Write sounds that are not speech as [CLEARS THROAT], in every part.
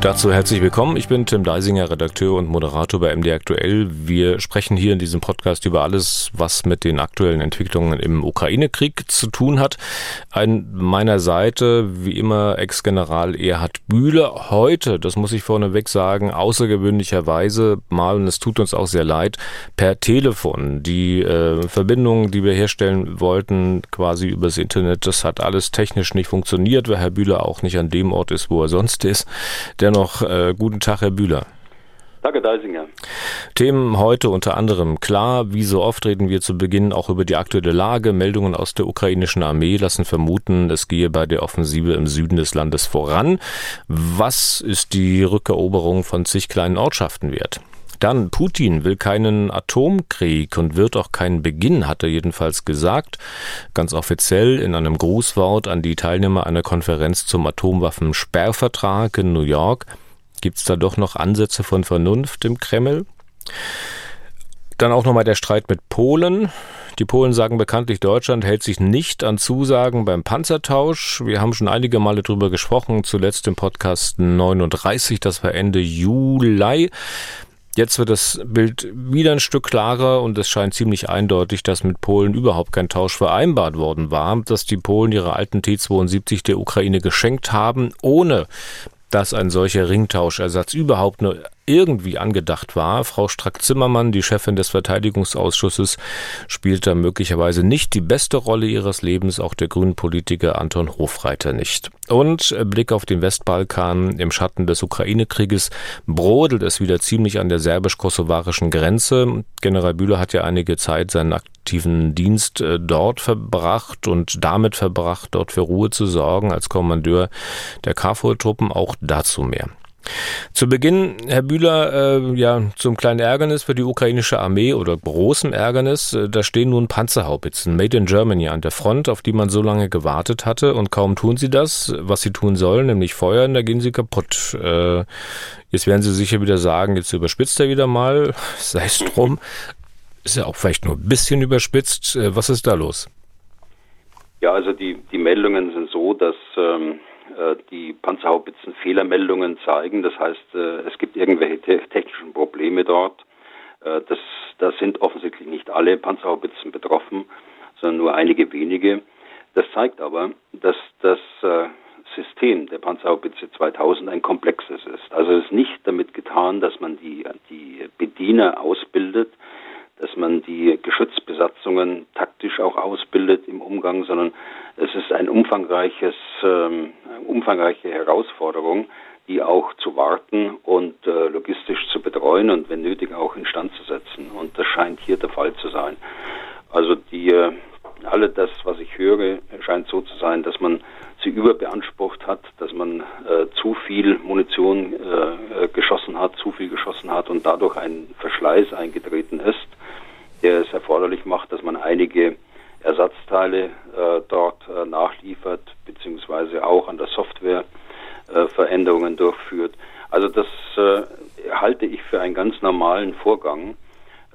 Dazu herzlich willkommen. Ich bin Tim Deisinger, Redakteur und Moderator bei MD Aktuell. Wir sprechen hier in diesem Podcast über alles, was mit den aktuellen Entwicklungen im Ukraine-Krieg zu tun hat. An meiner Seite, wie immer, Ex-General Erhard Bühler. Heute, das muss ich vorneweg sagen, außergewöhnlicherweise mal, und es tut uns auch sehr leid, per Telefon. Die äh, Verbindung, die wir herstellen wollten, quasi übers Internet, das hat alles technisch nicht funktioniert, weil Herr Bühler auch nicht an dem Ort ist, wo er sonst ist. Der Dennoch äh, guten Tag, Herr Bühler. Danke, Deisinger. Themen heute unter anderem klar. Wie so oft reden wir zu Beginn auch über die aktuelle Lage. Meldungen aus der ukrainischen Armee lassen vermuten, es gehe bei der Offensive im Süden des Landes voran. Was ist die Rückeroberung von zig kleinen Ortschaften wert? Dann, Putin will keinen Atomkrieg und wird auch keinen Beginn, hat er jedenfalls gesagt, ganz offiziell in einem Grußwort an die Teilnehmer einer Konferenz zum Atomwaffensperrvertrag in New York. Gibt es da doch noch Ansätze von Vernunft im Kreml? Dann auch nochmal der Streit mit Polen. Die Polen sagen bekanntlich, Deutschland hält sich nicht an Zusagen beim Panzertausch. Wir haben schon einige Male darüber gesprochen, zuletzt im Podcast 39, das war Ende Juli. Jetzt wird das Bild wieder ein Stück klarer und es scheint ziemlich eindeutig, dass mit Polen überhaupt kein Tausch vereinbart worden war, dass die Polen ihre alten T-72 der Ukraine geschenkt haben, ohne dass ein solcher Ringtauschersatz überhaupt nur irgendwie angedacht war. Frau Strack-Zimmermann, die Chefin des Verteidigungsausschusses, spielt da möglicherweise nicht die beste Rolle ihres Lebens, auch der grünen Politiker Anton Hofreiter nicht. Und Blick auf den Westbalkan im Schatten des Ukraine-Krieges brodelt es wieder ziemlich an der serbisch-kosovarischen Grenze. General Bühler hat ja einige Zeit seinen aktiven Dienst äh, dort verbracht und damit verbracht, dort für Ruhe zu sorgen als Kommandeur der KFOR-Truppen. Auch dazu mehr. Zu Beginn, Herr Bühler, äh, ja, zum kleinen Ärgernis für die ukrainische Armee oder großem Ärgernis, äh, da stehen nun Panzerhaubitzen, made in Germany an der Front, auf die man so lange gewartet hatte und kaum tun sie das, was sie tun sollen, nämlich feuern, da gehen sie kaputt. Äh, jetzt werden sie sicher wieder sagen, jetzt überspitzt er wieder mal, [LAUGHS] sei es drum. Ist ja auch vielleicht nur ein bisschen überspitzt. Äh, was ist da los? Ja, also die, die Meldungen sind so, dass ähm, äh, die Panzerhaubitzen Fehlermeldungen zeigen. Das heißt, äh, es gibt irgendwelche technischen Probleme dort. Äh, das, da sind offensichtlich nicht alle Panzerhaubitzen betroffen, sondern nur einige wenige. Das zeigt aber, dass das System der Panzerhaubitze 2000 ein komplexes ist. Also es ist nicht damit getan, dass man die, die Bediener ausbildet, dass man die Geschützbesatzungen taktisch auch ausbildet im Umgang, sondern es ist ein umfangreiches, ähm, umfangreiche Herausforderung, die auch zu warten und äh, logistisch zu betreuen und wenn nötig auch instand zu setzen. Und das scheint hier der Fall zu sein. Also die äh, alle das, was ich höre, scheint so zu sein, dass man sie überbeansprucht hat, dass man äh, zu viel Munition äh, äh geschossen hat, zu viel geschossen hat und dadurch ein Verschleiß eingetreten ist der es erforderlich macht, dass man einige Ersatzteile äh, dort äh, nachliefert, beziehungsweise auch an der Software äh, Veränderungen durchführt. Also das äh, halte ich für einen ganz normalen Vorgang.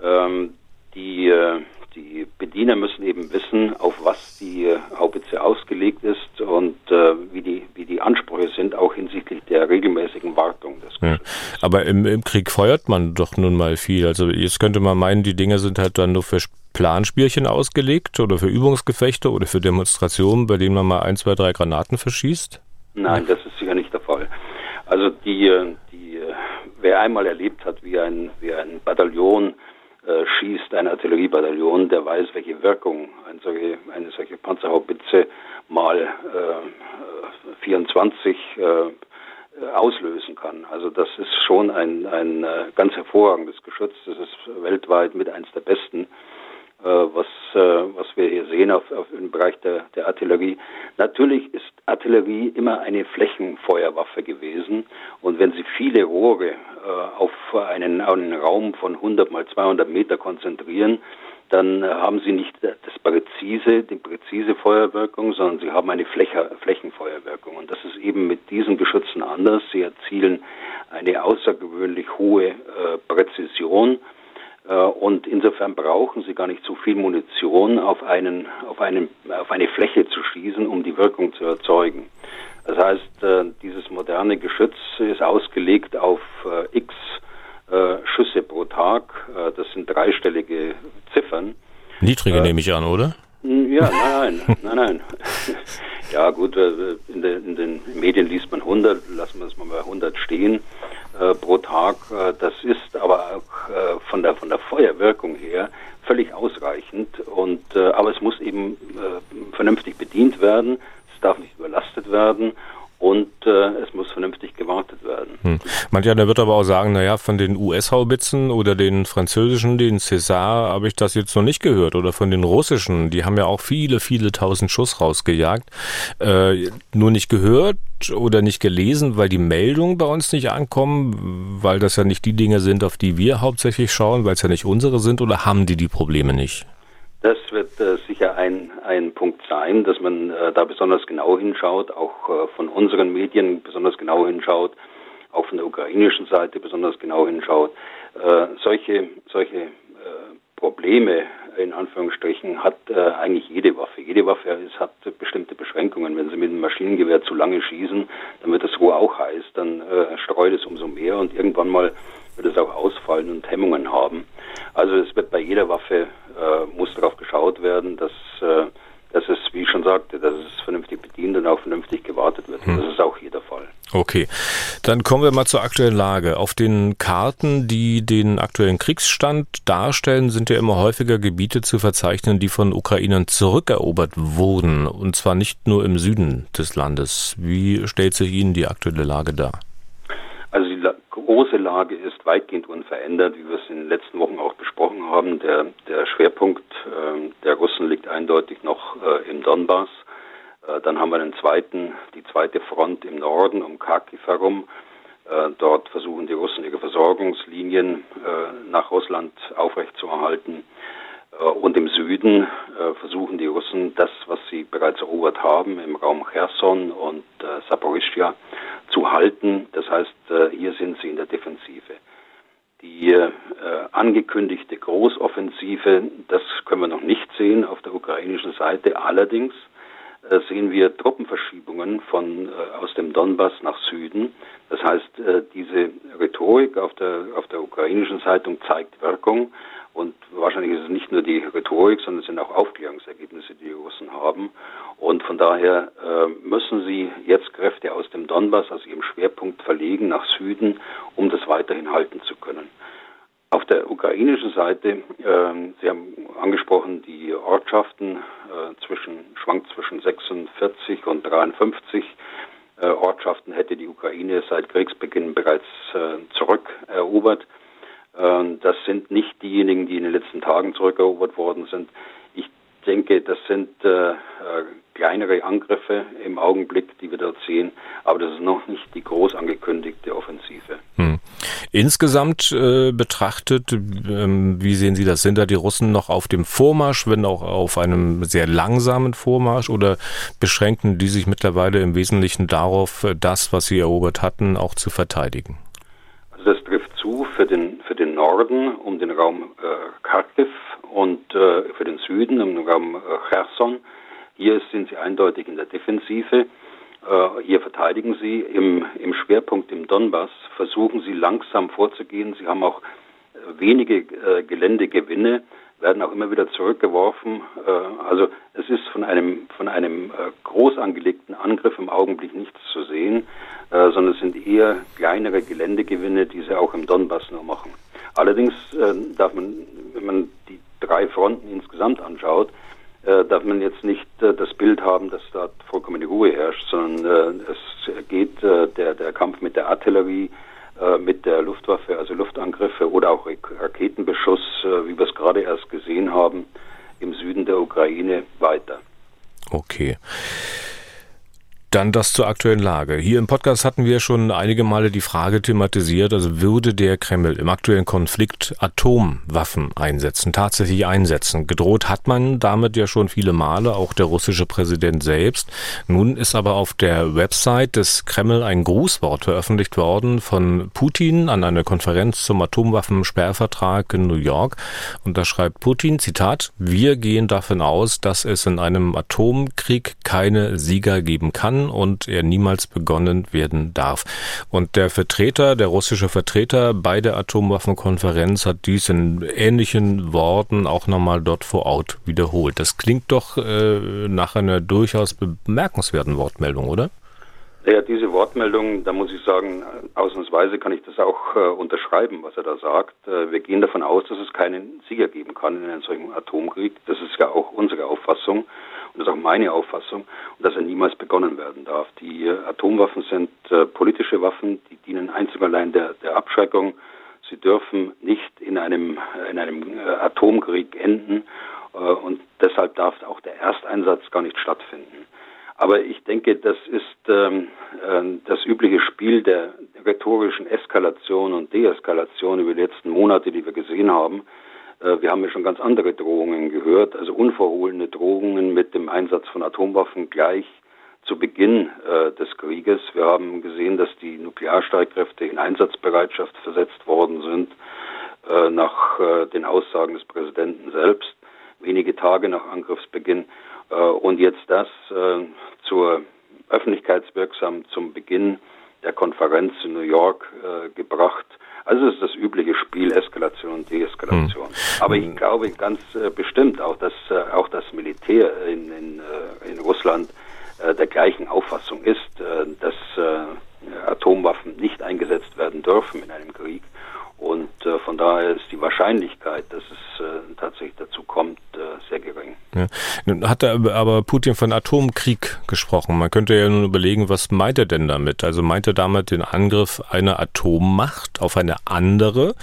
Ähm, die äh, die Bediener müssen eben wissen, auf was die Haubitze ausgelegt ist und äh, wie, die, wie die Ansprüche sind, auch hinsichtlich der regelmäßigen Wartung des ja. Aber im, im Krieg feuert man doch nun mal viel. Also jetzt könnte man meinen, die Dinge sind halt dann nur für Planspielchen ausgelegt oder für Übungsgefechte oder für Demonstrationen, bei denen man mal ein, zwei, drei Granaten verschießt? Nein, das ist sicher nicht der Fall. Also die, die wer einmal erlebt hat, wie ein, wie ein Bataillon äh, schießt ein Artilleriebataillon, der weiß, welche Wirkung eine solche, eine solche Panzerhaubitze mal äh, 24 äh, auslösen kann. Also das ist schon ein, ein äh, ganz hervorragendes Geschütz. Das ist weltweit mit eins der besten äh, was, äh, was wir hier sehen auf, auf im Bereich der, der Artillerie. Natürlich ist Artillerie immer eine Flächenfeuerwaffe gewesen und wenn Sie viele Rohre äh, auf einen, einen Raum von 100 mal 200 Meter konzentrieren, dann haben Sie nicht das präzise, die präzise Feuerwirkung, sondern Sie haben eine Fläche, Flächenfeuerwirkung. Und das ist eben mit diesen Geschützen anders. Sie erzielen eine außergewöhnlich hohe äh, Präzision Und insofern brauchen sie gar nicht so viel Munition auf, einen, auf, einen, auf eine Fläche zu schießen, um die Wirkung zu erzeugen. Das heißt, dieses moderne Geschütz ist ausgelegt auf x Schüsse pro Tag. Das sind dreistellige Ziffern. Niedrige nehme ich an, oder? Ja, [LAUGHS] nein, nein, nein. [LAUGHS] Ja, gut, in, den, in den Medien liest man 100, lassen wir es mal bei 100 stehen äh, pro Tag. Äh, das ist aber auch äh, von, der, von der Feuerwirkung her völlig ausreichend. Und, äh, aber es muss eben vernünftig bedient werden, es darf nicht überlastet werden und es vernünftig gewartet werden. Hm. Manch wird aber auch sagen, naja, von den US-Haubitzen oder den französischen, den César, habe ich das jetzt noch nicht gehört. Oder von den russischen, die haben ja auch viele, viele tausend Schuss rausgejagt. Äh, nur nicht gehört oder nicht gelesen, weil die Meldungen bei uns nicht ankommen, weil das ja nicht die Dinge sind, auf die wir hauptsächlich schauen, weil es ja nicht unsere sind, oder haben die die Probleme nicht? Das wird äh, sicher ein, ein Punkt sein, dass man äh, da besonders genau hinschaut, auch äh, von unseren Medien besonders genau hinschaut, auch von der ukrainischen Seite besonders genau hinschaut. Äh, solche solche äh, Probleme in Anführungsstrichen hat äh, eigentlich jede Waffe. Jede Waffe ist, hat bestimmte Beschränkungen. Wenn Sie mit einem Maschinengewehr zu lange schießen, dann wird das Rohr auch heiß, dann streut es umso mehr und irgendwann mal wird es auch ausfallen und Hemmungen haben. Also es wird bei jeder Waffe äh, muss darauf geschaut werden, dass, äh, dass es, wie ich schon sagte, dass es vernünftig bedient und auch vernünftig gewartet wird. Hm. Das ist auch jeder Fall. Okay, dann kommen wir mal zur aktuellen Lage. Auf den Karten, die den aktuellen Kriegsstand darstellen, sind ja immer häufiger Gebiete zu verzeichnen, die von Ukrainern zurückerobert wurden. Und zwar nicht nur im Süden des Landes. Wie stellt sich Ihnen die aktuelle Lage dar? Große Lage ist weitgehend unverändert, wie wir es in den letzten Wochen auch besprochen haben. Der, der Schwerpunkt äh, der Russen liegt eindeutig noch äh, im Donbass. Äh, dann haben wir den zweiten, die zweite Front im Norden um Kharkiv herum. Äh, dort versuchen die Russen ihre Versorgungslinien äh, nach Russland aufrechtzuerhalten. Äh, und im Süden versuchen die Russen das, was sie bereits erobert haben, im Raum Cherson und äh, Saporischia, zu halten. Das heißt, äh, hier sind sie in der Defensive. Die äh, angekündigte Großoffensive, das können wir noch nicht sehen auf der ukrainischen Seite. Allerdings äh, sehen wir Truppenverschiebungen von, äh, aus dem Donbass nach Süden. Das heißt, äh, diese Rhetorik auf der, auf der ukrainischen Seite zeigt Wirkung. Und wahrscheinlich ist es nicht nur die Rhetorik, sondern es sind auch Aufklärungsergebnisse, die die Russen haben. Und von daher äh, müssen sie jetzt Kräfte aus dem Donbass, also ihrem Schwerpunkt, verlegen nach Süden, um das weiterhin halten zu können. Auf der ukrainischen Seite, äh, Sie haben angesprochen, die Ortschaften äh, zwischen, schwankt zwischen 46 und 53 äh, Ortschaften hätte die Ukraine seit Kriegsbeginn bereits äh, zurückerobert. Ähm, das sind nicht diejenigen, die in den letzten Tagen zurückerobert worden sind. Ich denke, das sind äh, äh, kleinere Angriffe im Augenblick, die wir dort sehen, aber das ist noch nicht die groß angekündigte Offensive. Hm. Insgesamt äh, betrachtet, ähm, wie sehen Sie das? Sind da die Russen noch auf dem Vormarsch, wenn auch auf einem sehr langsamen Vormarsch oder beschränken die sich mittlerweile im Wesentlichen darauf, das, was sie erobert hatten, auch zu verteidigen? Also das trifft zu für den, für den Norden um den Raum äh, Kharkiv und äh, für den Süden um den Raum äh, Cherson. Hier sind sie eindeutig in der Defensive. Äh, hier verteidigen sie. Im, Im Schwerpunkt im Donbass versuchen sie langsam vorzugehen. Sie haben auch äh, wenige äh, Geländegewinne werden auch immer wieder zurückgeworfen. Äh, also es ist von einem, von einem äh, groß angelegten Angriff im Augenblick nichts zu sehen, äh, sondern es sind eher kleinere Geländegewinne, die sie auch im Donbass nur machen. Allerdings darf man, wenn man die drei Fronten insgesamt anschaut, darf man jetzt nicht das Bild haben, dass da vollkommene Ruhe herrscht, sondern es geht der, der Kampf mit der Artillerie, mit der Luftwaffe, also Luftangriffe oder auch Raketenbeschuss, äh, wie wir es gerade erst gesehen haben, im Süden der Ukraine weiter. Okay. Dann das zur aktuellen Lage. Hier im Podcast hatten wir schon einige Male die Frage thematisiert, also würde der Kreml im aktuellen Konflikt Atomwaffen einsetzen, tatsächlich einsetzen. Gedroht hat man damit ja schon viele Male, auch der russische Präsident selbst. Nun ist aber auf der Website des Kreml ein Grußwort veröffentlicht worden von Putin an einer Konferenz zum Atomwaffensperrvertrag in New York. Und da schreibt Putin, Zitat, wir gehen davon aus, dass es in einem Atomkrieg keine Sieger geben kann und er niemals begonnen werden darf. Und der Vertreter, der russische Vertreter bei der Atomwaffenkonferenz hat dies in ähnlichen Worten auch nochmal dort vor Ort wiederholt. Das klingt doch äh, nach einer durchaus bemerkenswerten Wortmeldung, oder? Ja, diese Wortmeldung, da muss ich sagen, ausnahmsweise kann ich das auch äh, unterschreiben, was er da sagt. Äh, wir gehen davon aus, dass es keinen Sieger geben kann in einem solchen Atomkrieg. Das ist ja auch unsere Auffassung das ist auch meine Auffassung und dass er niemals begonnen werden darf. Die äh, Atomwaffen sind äh, politische Waffen, die dienen einzig allein der, der Abschreckung. Sie dürfen nicht in einem, in einem äh, Atomkrieg enden äh, und deshalb darf auch der Ersteinsatz gar nicht stattfinden. Aber ich denke, das ist ähm, äh, das übliche Spiel der rhetorischen Eskalation und Deeskalation über die letzten Monate, die wir gesehen haben. Äh, wir haben ja schon ganz andere Drohungen gehört, also unverhohlene Drohungen mit dem Einsatz von Atomwaffen gleich zu Beginn äh, des Krieges. Wir haben gesehen, dass die Nuklearstreitkräfte in Einsatzbereitschaft versetzt worden sind, äh, nach äh, den Aussagen des Präsidenten selbst, wenige Tage nach Angriffsbeginn. Äh, und jetzt das äh, zur öffentlichkeitswirksam zum Beginn der Konferenz in New York gebracht. Also es ist das übliche Spiel Eskalation und Deeskalation. Hm. Aber ich glaube ganz äh, bestimmt auch, dass äh, auch das Militär in, in, äh, in Russland der gleichen Auffassung ist, dass Atomwaffen nicht eingesetzt werden dürfen in einem Krieg. Und von daher ist die Wahrscheinlichkeit, dass es tatsächlich dazu kommt, sehr gering. Ja. Nun hat er aber Putin von Atomkrieg gesprochen. Man könnte ja nun überlegen, was meint er denn damit? Also meint er damit den Angriff einer Atommacht auf eine andere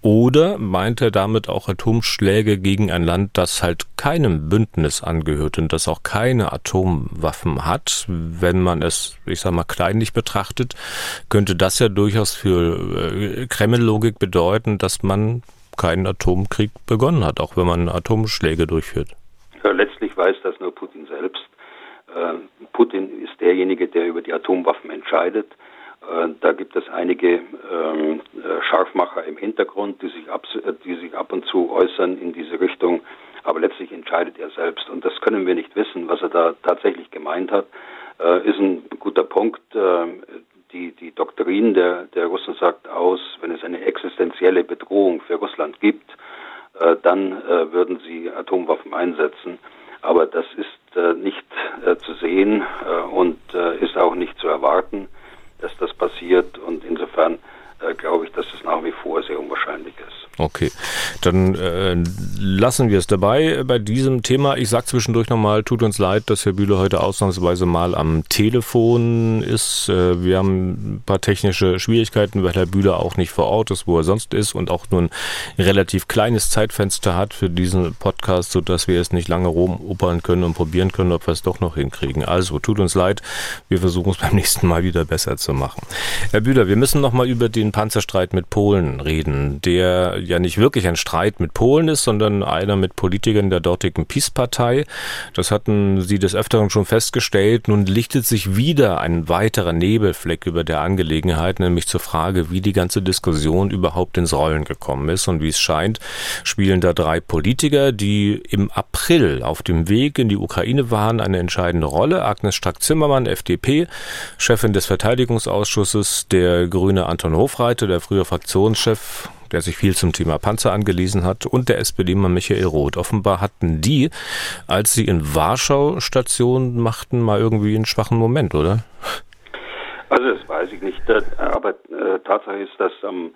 oder meint er damit auch Atomschläge gegen ein Land, das halt keinem Bündnis angehört und das auch keine Atomwaffen hat? Wenn man es, ich sag mal, kleinlich betrachtet, könnte das ja durchaus für äh, Kreml-Logik bedeuten, dass man keinen Atomkrieg begonnen hat, auch wenn man Atomschläge durchführt. Ja, letztlich weiß das nur Putin selbst. Äh, Putin ist derjenige, der über die Atomwaffen entscheidet. Äh, da gibt es einige ähm, äh, Scharfmacher im Hintergrund, die sich, ab, die sich ab und zu äußern in diese Richtung. Aber letztlich entscheidet er selbst. Und das können wir nicht wissen, was er da tatsächlich gemeint hat. Ist ein guter Punkt die, die Doktrin der, der Russen sagt aus, wenn es eine existenzielle Bedrohung für Russland gibt, äh, dann äh, würden sie Atomwaffen einsetzen. Aber das ist äh, nicht äh, zu sehen äh, und äh, ist auch nicht zu erwarten, dass das passiert. Und insofern glaube ich, dass es nach wie vor sehr unwahrscheinlich ist. Okay, dann äh, lassen wir es dabei bei diesem Thema. Ich sage zwischendurch nochmal, tut uns leid, dass Herr Bühler heute ausnahmsweise mal am Telefon ist. Äh, wir haben ein paar technische Schwierigkeiten, weil Herr Bühler auch nicht vor Ort ist, wo er sonst ist und auch nur ein relativ kleines Zeitfenster hat für diesen Podcast, sodass wir es nicht lange rumopern können und probieren können, ob wir es doch noch hinkriegen. Also, tut uns leid, wir versuchen es [LAUGHS] beim nächsten Mal wieder besser zu machen. Herr Bühler, wir müssen nochmal über den Panzerstreit mit Polen reden, der ja nicht wirklich ein Streit mit Polen ist, sondern einer mit Politikern der dortigen PiS-Partei. Das hatten Sie des Öfteren schon festgestellt. Nun lichtet sich wieder ein weiterer Nebelfleck über der Angelegenheit, nämlich zur Frage, wie die ganze Diskussion überhaupt ins Rollen gekommen ist. Und wie es scheint, spielen da drei Politiker, die im April auf dem Weg in die Ukraine waren, eine entscheidende Rolle. Agnes Strack-Zimmermann, FDP, Chefin des Verteidigungsausschusses, der Grüne Anton Hofreiter, der frühere Fraktionschef der sich viel zum Thema Panzer angelesen hat, und der SPD-Mann Michael Roth. Offenbar hatten die, als sie in Warschau Station machten, mal irgendwie einen schwachen Moment, oder? Also das weiß ich nicht, aber äh, Tatsache ist, dass am,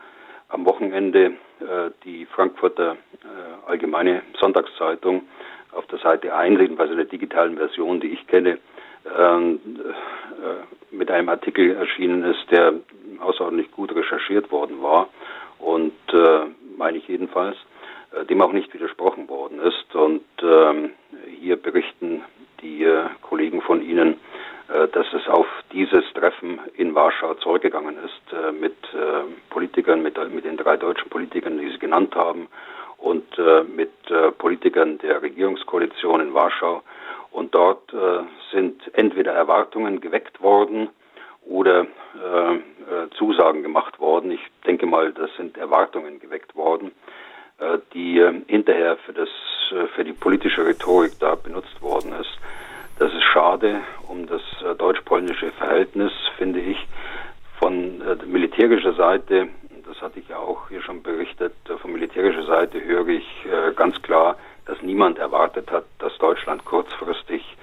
am Wochenende äh, die Frankfurter äh, Allgemeine Sonntagszeitung auf der Seite 1, jedenfalls in der digitalen Version, die ich kenne, ähm, äh, mit einem Artikel erschienen ist, der außerordentlich gut recherchiert worden war und äh, meine ich jedenfalls, äh, dem auch nicht widersprochen worden ist. Und ähm, hier berichten die äh, Kollegen von Ihnen, äh, dass es auf dieses Treffen in Warschau zurückgegangen ist mit Politikern, mit, mit den drei deutschen Politikern, die Sie genannt haben, und mit Politikern der Regierungskoalition in Warschau. Und dort äh, sind entweder Erwartungen geweckt worden oder äh, äh, Zusagen gemacht worden. Ich denke mal, das sind Erwartungen geweckt worden, äh, die hinterher für, das, für die politische Rhetorik da benutzt worden ist. Das ist schade um das deutsch-polnische Verhältnis, finde ich. Von militärischer Seite das hatte ich ja auch hier schon berichtet, von militärischer Seite höre ich äh, ganz klar, dass niemand erwartet hat, dass Deutschland kurzfristig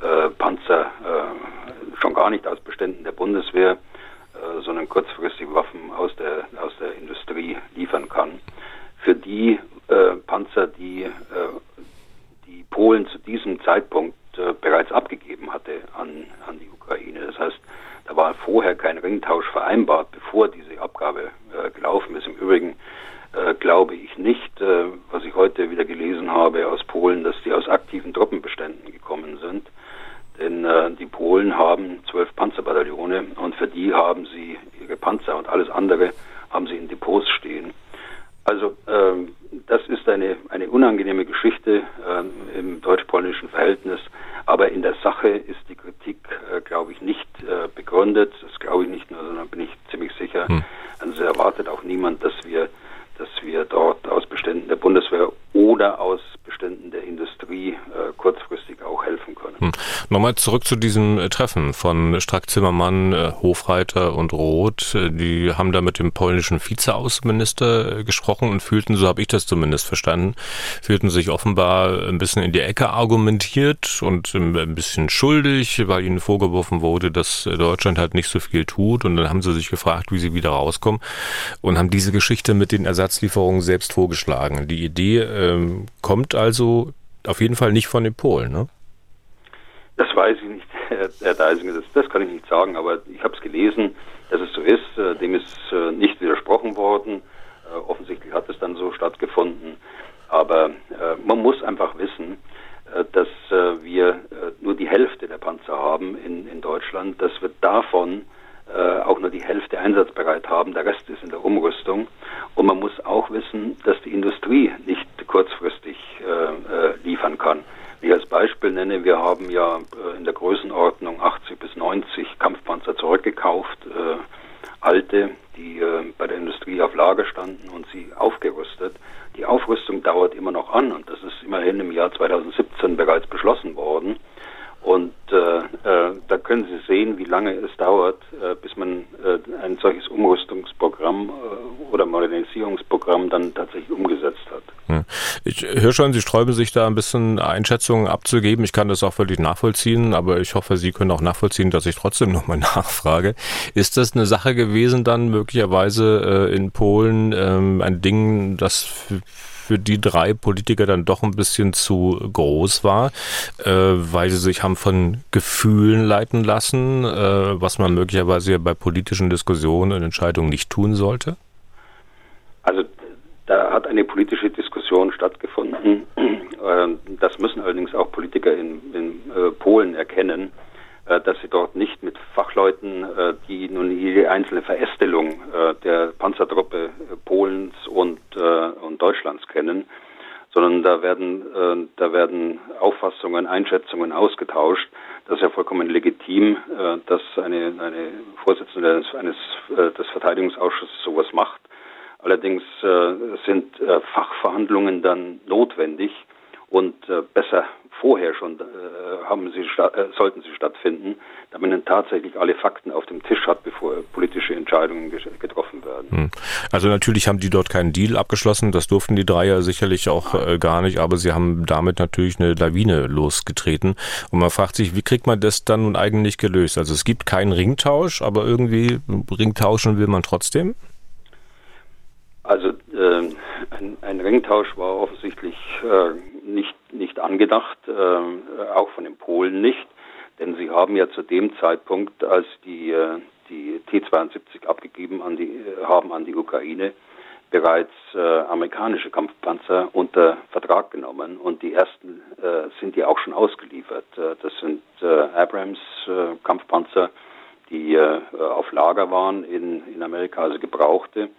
äh, Panzer äh, schon gar nicht aus Beständen der Bundeswehr, äh, sondern kurzfristig Waffen aus der, aus der Industrie liefern kann. Für die äh, Panzer, die äh, die Polen zu diesem Zeitpunkt bereits abgegeben hatte an, an die Ukraine. Das heißt, da war vorher kein Ringtausch vereinbart, bevor diese Abgabe äh, gelaufen ist. Im Übrigen äh, glaube ich nicht, äh, was ich heute wieder gelesen habe aus Polen, dass die aus aktiven Truppenbeständen gekommen sind. Denn äh, die Polen haben zwölf Panzerbataillone und für die haben sie ihre Panzer und alles andere haben sie in Depots stehen. Also ähm, das ist eine, eine unangenehme Geschichte äh, im deutsch-polnischen Verhältnis, aber in der Sache ist die Kritik, äh, glaube ich, nicht äh, begründet. Das glaube ich nicht nur, sondern bin ich ziemlich sicher. Hm. Also erwartet auch niemand, dass wir, dass wir dort aus Beständen der Bundeswehr oder aus Beständen der Industrie äh, kurzfristig auch helfen können. Hm. Nochmal zurück zu diesem äh, Treffen von Strack-Zimmermann, äh, Hofreiter und Roth. Äh, die haben da mit dem polnischen Vizeaußenminister gesprochen und fühlten, so habe ich das zumindest verstanden, fühlten sich offenbar ein bisschen in die Ecke argumentiert und ein bisschen schuldig, weil ihnen vorgeworfen wurde, dass Deutschland halt nicht so viel tut. Und dann haben sie sich gefragt, wie sie wieder rauskommen und haben diese Geschichte mit den Ersatzlieferungen selbst vorgeschlagen. Die Idee ähm, kommt also auf jeden Fall nicht von den Polen, ne? Das weiß ich nicht, [LAUGHS] Herr Deisinger, das, das kann ich nicht sagen, aber ich habe es gelesen, dass es so ist. Äh, dem ist äh, nicht widersprochen worden. Äh, offensichtlich hat es dann so stattgefunden. Aber man muss einfach wissen, dass wir nur die Hälfte der Panzer haben in, in Deutschland, dass wir davon auch nur die Hälfte einsatzbereit haben. Der Rest ist in der Umrüstung. Und man muss auch wissen, dass die Industrie nicht kurzfristig liefern kann. Ich als Beispiel nenne, wir haben ja äh, in der Größenordnung 80 bis 90 Kampfpanzer zurückgekauft, äh, alte, die äh, bei der Industrie auf Lager standen und sie aufgerüstet. Die Aufrüstung dauert immer noch an und das ist immerhin im Jahr 2017 bereits beschlossen worden. Und äh, äh, da können Sie sehen, wie lange es dauert, äh, bis man äh, ein solches Umrüstungsprogramm äh, oder Modernisierungsprogramm dann tatsächlich umgesetzt hat. Hm. Ich höre schon, Sie sträuben sich da ein bisschen Einschätzungen abzugeben. Ich kann das auch völlig nachvollziehen, aber ich hoffe, Sie können auch nachvollziehen, dass ich trotzdem [LAUGHS] nochmal nachfrage. Ist das eine Sache gewesen dann möglicherweise äh, in Polen ähm, ein Ding, das für die drei Politiker dann doch ein bisschen zu groß war, äh, weil sie sich haben von Gefühlen leiten lassen, äh, was man möglicherweise bei politischen Diskussionen und Entscheidungen nicht tun sollte? Also da hat eine politische Diskussion stattgefunden. [CLEARS THROAT] Äh, das müssen allerdings auch Politiker in, in äh, Polen erkennen dass sie dort nicht mit Fachleuten, äh, die nun jede einzelne Verästelung äh, der Panzertruppe Polens und, und Deutschlands kennen, sondern da werden, da werden Auffassungen, Einschätzungen ausgetauscht. Das ist ja vollkommen legitim, dass eine, eine Vorsitzende eines, eines des Verteidigungsausschusses sowas macht. Allerdings sind Fachverhandlungen dann notwendig und besser vorher schon äh, haben sie äh, sollten sie stattfinden, damit man tatsächlich alle Fakten auf dem Tisch hat, bevor politische Entscheidungen getroffen werden. Hm. Also natürlich haben die dort keinen Deal abgeschlossen, das durften die drei ja sicherlich auch äh, gar nicht, aber sie haben damit natürlich eine Lawine losgetreten und man fragt sich, wie kriegt man das dann nun eigentlich gelöst? Also es gibt keinen Ringtausch, aber irgendwie Ringtauschen will man trotzdem? Also äh, ein, ein, Ringtausch war offensichtlich äh, nicht, nicht angedacht, äh, auch von den Polen nicht, denn sie haben ja zu dem Zeitpunkt, als die, äh, die T-72 abgegeben an die, äh, haben an die Ukraine, bereits äh, amerikanische Kampfpanzer unter Vertrag genommen und die ersten äh, sind ja auch schon ausgeliefert. Äh, das sind Abrams Kampfpanzer, die auf Lager waren in, in Amerika, also gebrauchte.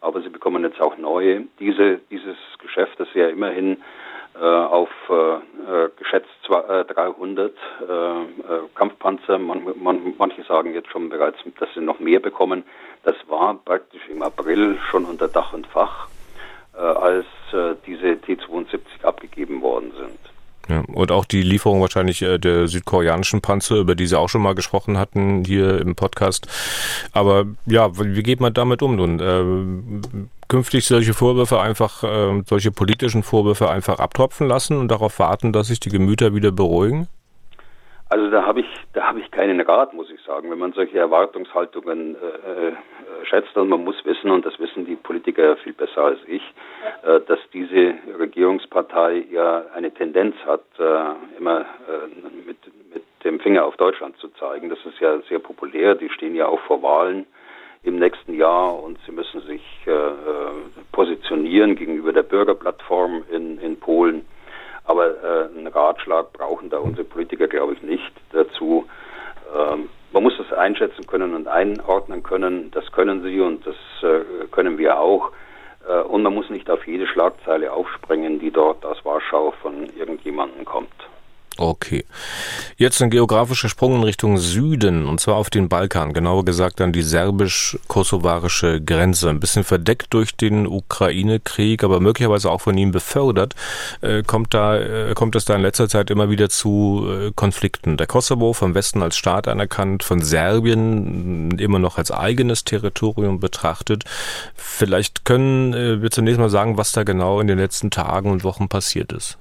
Aber sie bekommen jetzt auch neue. Diese, dieses Geschäft, das ja immerhin äh, auf äh, geschätzt 300 Kampfpanzer, man, man, manche sagen jetzt schon bereits, dass sie noch mehr bekommen, das war praktisch im April schon unter Dach und Fach, als diese T-72 abgegeben worden sind. Ja, und auch die Lieferung wahrscheinlich äh, der südkoreanischen Panzer, über die Sie auch schon mal gesprochen hatten hier im Podcast. Aber ja, wie geht man damit um nun? Äh, künftig solche Vorwürfe einfach, äh, solche politischen Vorwürfe einfach abtropfen lassen und darauf warten, dass sich die Gemüter wieder beruhigen? Also da habe ich, da habe ich keinen Rat, muss ich sagen. Wenn man solche Erwartungshaltungen äh, schätzt, und man muss wissen, und das wissen die Politiker viel besser als ich, äh, dass diese Regierungspartei ja eine Tendenz hat, äh, immer äh, mit, mit dem Finger auf Deutschland zu zeigen. Das ist ja sehr populär. Die stehen ja auch vor Wahlen im nächsten Jahr und sie müssen sich positionieren gegenüber der Bürgerplattform in, in Polen. Aber einen Ratschlag brauchen da unsere Politiker, glaube ich, nicht dazu. Man muss das einschätzen können und einordnen können. Das können sie und das äh, können wir auch. Äh, und man muss nicht auf jede Schlagzeile aufspringen, die dort aus Warschau von irgendjemandem kommt. Okay. Jetzt ein geografischer Sprung in Richtung Süden, und zwar auf den Balkan, genauer gesagt an die serbisch-kosovarische Grenze. Ein bisschen verdeckt durch den Ukraine-Krieg, aber möglicherweise auch von ihm befördert, äh, kommt, da, äh, kommt es da in letzter Zeit immer wieder zu äh, Konflikten. Der Kosovo vom Westen als Staat anerkannt, von Serbien immer noch als eigenes Territorium betrachtet. Vielleicht können wir zunächst mal sagen, was da genau in den letzten Tagen und Wochen passiert ist.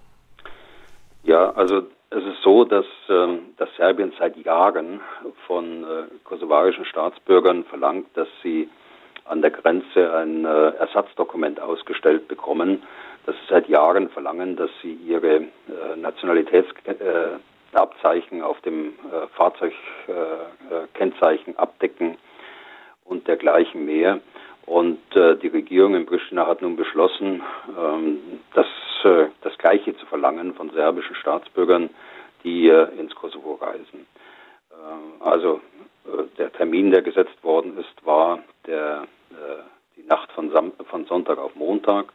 Ja, also es ist so, dass, ähm, dass Serbien seit Jahren von äh, kosovarischen Staatsbürgern verlangt, dass sie an der Grenze ein äh, Ersatzdokument ausgestellt bekommen, dass sie seit Jahren verlangen, dass sie ihre äh, Nationalitätsabzeichen auf dem äh, Fahrzeugkennzeichen äh, abdecken und dergleichen mehr. Und äh, die Regierung in Pristina hat nun beschlossen, ähm, dass äh, das Gleiche zu verlangen von serbischen Staatsbürgern, die äh, ins Kosovo reisen. Äh, also der Termin, der gesetzt worden ist, war der, die Nacht von, Sam von Sonntag auf Montag.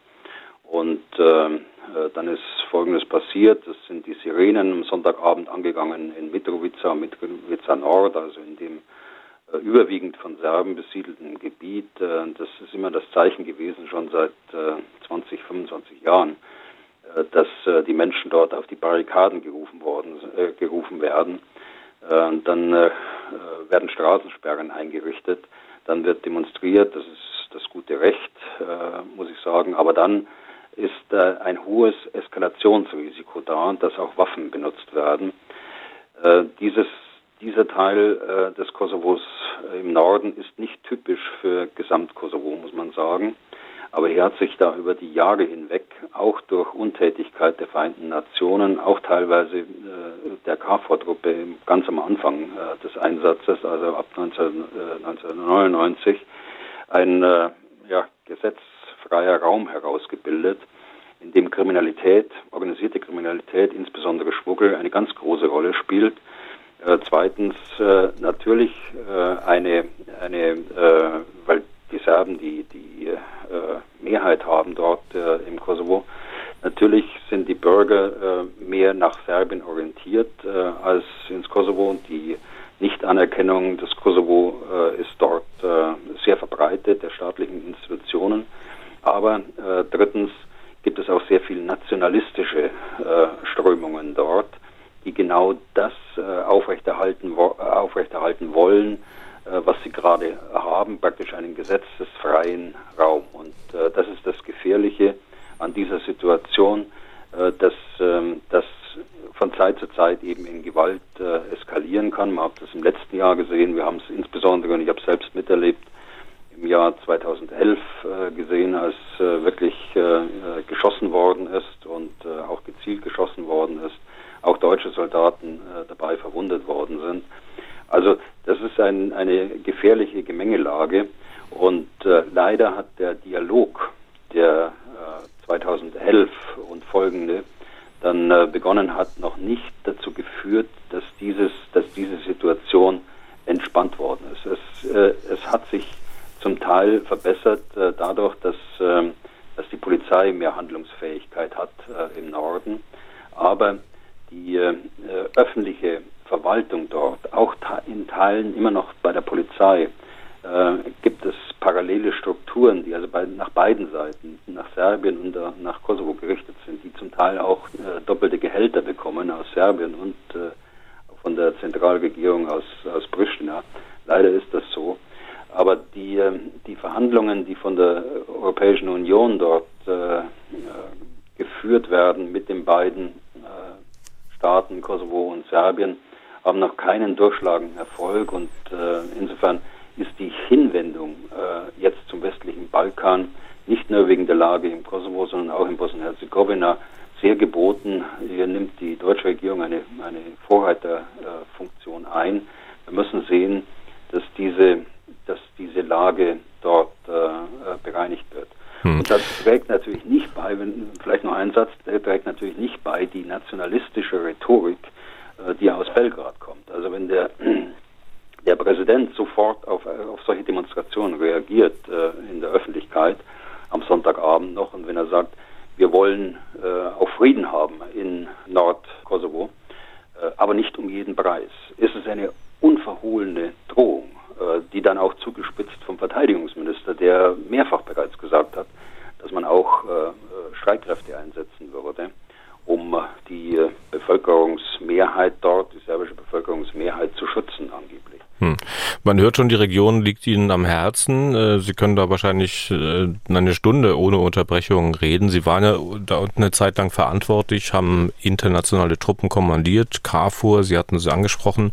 Und dann ist Folgendes passiert. Es sind die Sirenen am Sonntagabend angegangen in Mitrovica, Mitrovica Nord, also in dem überwiegend von Serben besiedelten Gebiet. das ist immer das Zeichen gewesen, schon seit 20, 25 Jahren, äh, dass äh, die Menschen dort auf die Barrikaden gerufen worden, äh, gerufen werden. dann werden Straßensperren eingerichtet, dann wird demonstriert, das ist das gute Recht, muss ich sagen, aber dann ist ein hohes Eskalationsrisiko da, dass auch Waffen benutzt werden. dieses dieser Teil des Kosovos im Norden ist nicht typisch für Gesamtkosovo, muss man sagen. Aber hier hat sich da über die Jahre hinweg, auch durch Untätigkeit der Vereinten Nationen, auch teilweise äh, der KFOR-Truppe ganz am Anfang äh, des Einsatzes, also ab 19, äh, 1999, ein äh, ja, gesetzfreier Raum herausgebildet, in dem Kriminalität, organisierte Kriminalität, insbesondere Schmuggel, eine ganz große Rolle spielt. Äh, zweitens äh, natürlich eine, eine weil die Serben die, die äh, Mehrheit haben dort äh, im Kosovo. Natürlich sind die Bürger äh, mehr nach Serbien orientiert äh, als ins Kosovo. Die Nichtanerkennung des Kosovo äh, ist dort äh, sehr verbreitet, der staatlichen Institutionen. Aber drittens gibt es auch sehr viele nationalistische Strömungen dort, die genau das aufrechterhalten, aufrechterhalten wollen, äh, was sie gerade haben, praktisch einen gesetzesfreien Raum. Und äh, das ist das Gefährliche an dieser Situation, äh, dass ähm, das von Zeit zu Zeit eben in Gewalt äh, eskalieren kann. Man hat das im letzten Jahr gesehen. Wir haben es insbesondere, und ich habe es selbst miterlebt, im Jahr 2011 äh, gesehen, als äh, wirklich geschossen worden ist und auch gezielt geschossen worden ist. Auch deutsche Soldaten dabei verwundet worden sind. Also das ist ein, eine gefährliche Gemengelage und äh, leider hat der Dialog, der äh, 2011 und folgende dann äh, begonnen hat, noch nicht dazu geführt, dass dieses, dass diese Situation entspannt worden ist. Es, äh, es hat sich zum Teil verbessert äh, dadurch, dass, äh, dass die Polizei mehr Handlungsfähigkeit hat äh, im Norden. Aber die äh, öffentliche Verwaltung dort, auch in Teilen immer noch bei der Polizei, äh, gibt es parallele Strukturen, die also bei, nach beiden Seiten, nach Serbien und uh, nach Kosovo gerichtet sind, die zum Teil auch äh, doppelte Gehälter bekommen aus Serbien und äh, von der Zentralregierung aus, aus Pristina. Leider ist das so. Aber die, äh, die Verhandlungen, die von der Europäischen Union dort äh, geführt werden mit den beiden Staaten, Kosovo und Serbien, haben noch keinen durchschlagenden Erfolg und insofern ist die Hinwendung äh, jetzt zum westlichen Balkan nicht nur wegen der Lage im Kosovo, sondern auch in Bosnien-Herzegowina sehr geboten. Hier nimmt die deutsche Regierung eine, eine Vorreiterfunktion äh, ein. Wir müssen sehen, dass diese, dass diese Lage dort äh, äh bereinigt wird. Hm. Und das trägt natürlich nicht bei, wenn, vielleicht noch ein Satz, der trägt natürlich nicht bei die nationalistische Rhetorik, äh, die aus Belgrad kommt. Also wenn der [CLEARS THROAT] der Präsident sofort auf, auf solche Demonstrationen reagiert äh, in der Öffentlichkeit am Sonntagabend noch und wenn er sagt, wir wollen äh, auch Frieden haben in Nordkosovo, äh, aber nicht um jeden Preis, ist es eine unverhohlene Drohung, äh, die dann auch zugespitzt vom Verteidigungsminister, der mehrfach bereits gesagt hat, dass man auch äh, äh, Streitkräfte einsetzen würde, um die Bevölkerungsmehrheit dort, die serbische Bevölkerungsmehrheit zu schützen angeblich. Hm. Man hört schon, die Region liegt Ihnen am Herzen. Äh, Sie können da wahrscheinlich äh, eine Stunde ohne Unterbrechung reden. Sie waren ja da eine Zeit lang verantwortlich, haben internationale Truppen kommandiert, KFOR, Sie hatten sie angesprochen.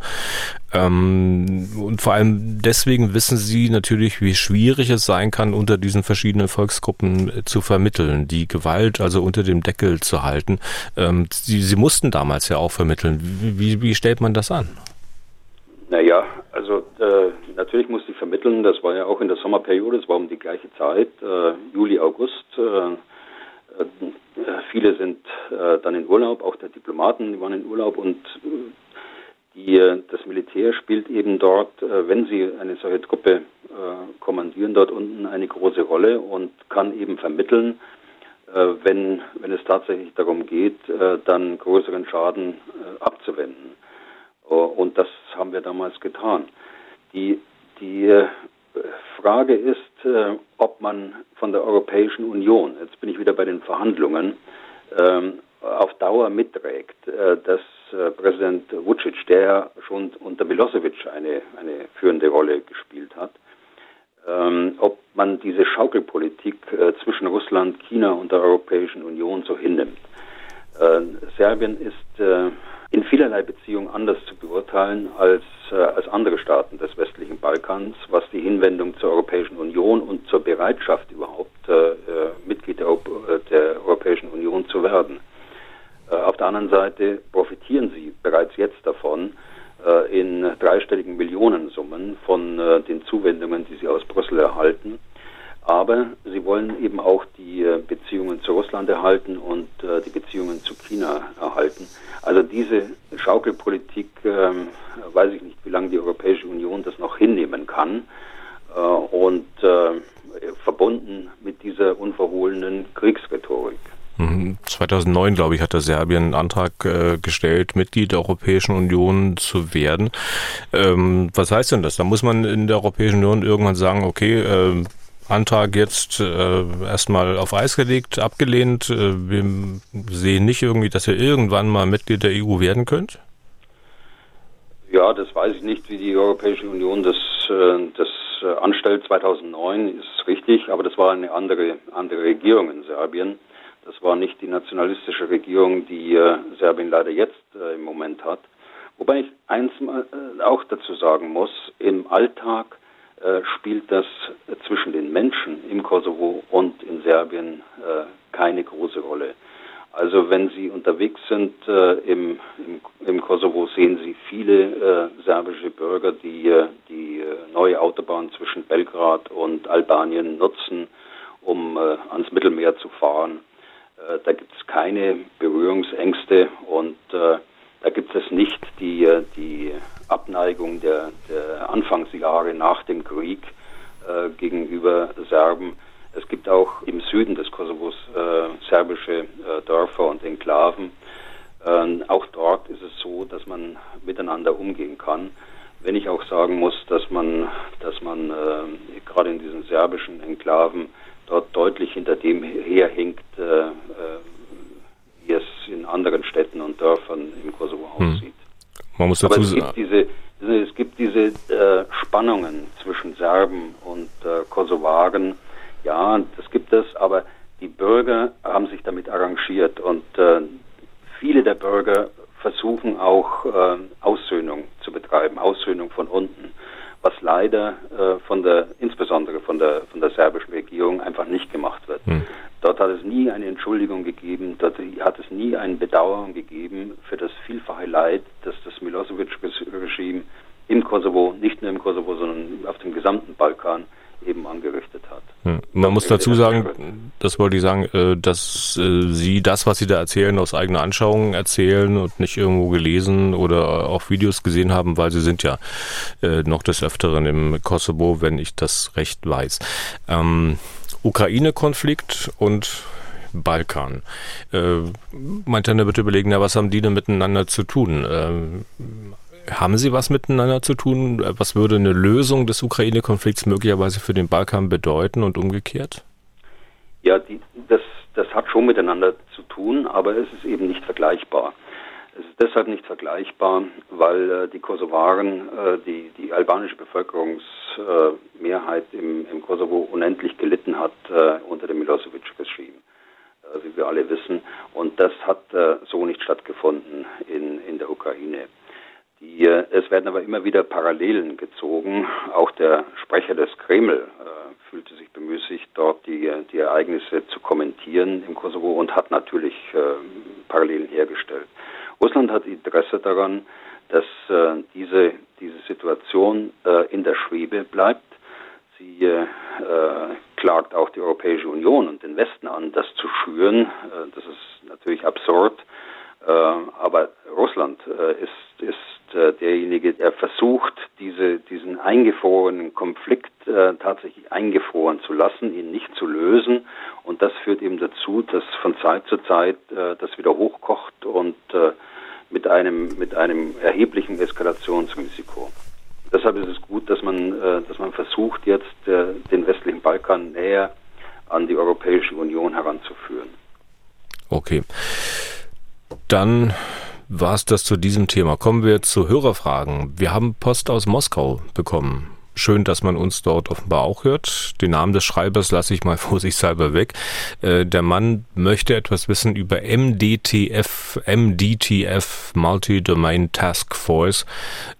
Ähm, und vor allem deswegen wissen Sie natürlich, wie schwierig es sein kann, unter diesen verschiedenen Volksgruppen äh, zu vermitteln, die Gewalt also unter dem Deckel zu halten. Ähm, Sie, Sie mussten damals ja auch vermitteln. Wie, wie stellt man das an? Naja, also äh, natürlich musste ich vermitteln, das war ja auch in der Sommerperiode, es war um die gleiche Zeit, äh, Juli, August. Äh, äh viele sind äh, dann in Urlaub, auch der Diplomaten die waren in Urlaub und äh, die, das Militär spielt eben dort, wenn sie eine solche Truppe kommandieren, dort unten eine große Rolle und kann eben vermitteln, wenn, wenn es tatsächlich darum geht, dann größeren Schaden abzuwenden. Und das haben wir damals getan. Die, die äh, Frage ist, äh, ob man von der Europäischen Union, jetzt bin ich wieder bei den Verhandlungen, ähm, auf Dauer mitträgt, äh, dass Präsident Vucic, der schon unter Milosevic eine, eine führende Rolle gespielt hat, ähm, ob man diese Schaukelpolitik zwischen Russland, China und der Europäischen Union so hinnimmt. Serbien ist in vielerlei Beziehungen anders zu beurteilen als, äh, als andere Staaten des westlichen Balkans, was die Hinwendung zur Europäischen Union und zur Bereitschaft überhaupt äh, äh Mitglied der, äh, der, Europäischen Union zu werden. Äh, auf der anderen Seite profitieren sie bereits jetzt davon, äh, in dreistelligen Millionensummen von den Zuwendungen, die sie aus Brüssel erhalten. Aber sie wollen eben auch die Beziehungen zu Russland erhalten und die Beziehungen zu China erhalten. Also diese Schaukelpolitik, ähm, weiß ich nicht, wie lange die Europäische Union das noch hinnehmen kann. Äh, und äh, verbunden mit dieser unverhohlenen Kriegsrhetorik. 2009, mhm. glaube ich, hat der Serbien einen Antrag äh, gestellt, Mitglied der Europäischen Union zu werden. Ähm, was heißt denn das? Da muss man in der Europäischen Union irgendwann sagen, okay, äh, Antrag jetzt äh, erstmal auf Eis gelegt, abgelehnt. Äh, wir sehen nicht irgendwie, dass ihr irgendwann mal Mitglied der EU werden könnt? Ja, das weiß ich nicht, wie die Europäische Union das, äh, das äh, anstellt. 2009 ist richtig, aber das war eine andere, andere Regierung in Serbien. Das war nicht die nationalistische Regierung, die äh, Serbien leider jetzt im Moment hat. Wobei ich eins auch dazu sagen muss, im Alltag spielt das zwischen den Menschen im Kosovo und in Serbien äh, keine große Rolle. Also wenn Sie unterwegs sind äh, im, im, im, Kosovo, sehen Sie viele äh, serbische Bürger, die äh, die äh, neue Autobahn zwischen Belgrad und Albanien nutzen, um ans Mittelmeer zu fahren. da gibt es keine Berührungsängste und da gibt es nicht die, die Abneigung der, der Anfangsjahre nach dem Krieg, äh, gegenüber Serben. Es gibt auch im Süden des Kosovos äh, serbische äh, Dörfer und Enklaven. Ähm, auch dort ist es so, dass man miteinander umgehen kann. Wenn ich auch sagen muss, dass man, dass man äh, gerade in diesen serbischen Enklaven dort deutlich hinter dem herhinkt, äh, äh, wie es in anderen Städten und Dörfern im Kosovo hm. aussieht. Man muss dazu Aber es gibt diese, es gibt diese äh, Spannungen zwischen Serben und äh, Kosovaren. Ja, das gibt es, aber die Bürger haben sich damit arrangiert und äh, viele der Bürger versuchen auch äh, Aussöhnung zu betreiben, Aussöhnung von unten, was leider äh, von der, insbesondere von der, von der serbischen Regierung einfach nicht gemacht wird. Hm. Dort hat es nie eine Entschuldigung gegeben, dort hat es nie eine Bedauerung gegeben für das vielfache Leid, das das Milosevic-Regime im Kosovo, nicht nur im Kosovo, sondern auf dem gesamten Balkan eben angerichtet hat. Hm. Man muss dazu sagen, das wollte ich sagen, äh, dass äh, Sie das, was Sie da erzählen, aus eigener Anschauung erzählen und nicht irgendwo gelesen oder auch Videos gesehen haben, weil Sie sind ja äh, noch des Öfteren im Kosovo, wenn ich das recht weiß. Ähm, Ukraine-Konflikt und Balkan. Äh, meint einer bitte überlegen, ja, was haben die denn miteinander zu tun? Ähm, haben Sie was miteinander zu tun? Was würde eine Lösung des Ukraine-Konflikts möglicherweise für den Balkan bedeuten und umgekehrt? Ja, die, das, das hat schon miteinander zu tun, aber es ist eben nicht vergleichbar. Es ist deshalb nicht vergleichbar, weil äh, die Kosovaren, äh, die, die albanische Bevölkerungsmehrheit äh, im, im Kosovo unendlich gelitten hat äh, unter dem Milosevic-Regime, äh, wie wir alle wissen. Und das hat äh, so nicht stattgefunden in, in der Ukraine. Die, es werden aber immer wieder Parallelen gezogen. Auch der Sprecher des Kreml äh, fühlte sich bemüßigt, dort die, die Ereignisse zu kommentieren im Kosovo und hat natürlich äh, Parallelen hergestellt. Russland hat Interesse daran, dass äh, diese, diese Situation äh, in der Schwebe bleibt. Sie äh, klagt auch die Europäische Union und den Westen an, das zu schüren. Äh, das ist natürlich absurd. Aber Russland ist, ist äh, derjenige, der versucht, diese, diesen eingefrorenen Konflikt äh, tatsächlich eingefroren zu lassen, ihn nicht zu lösen. Und das führt eben dazu, dass von Zeit zu Zeit äh, das wieder hochkocht und äh, mit einem, mit einem erheblichen Eskalationsrisiko. Deshalb ist es gut, dass man, äh, dass man versucht, jetzt äh, den westlichen Balkan näher an die Europäische Union heranzuführen. Okay. Dann war es das zu diesem Thema. Kommen wir zu Hörerfragen. Wir haben Post aus Moskau bekommen. Schön, dass man uns dort offenbar auch hört. Den Namen des Schreibers lasse ich mal [LAUGHS] vorsichtshalber weg. Äh, der Mann möchte etwas wissen über MDTF, MDTF, Multi-Domain Task Force.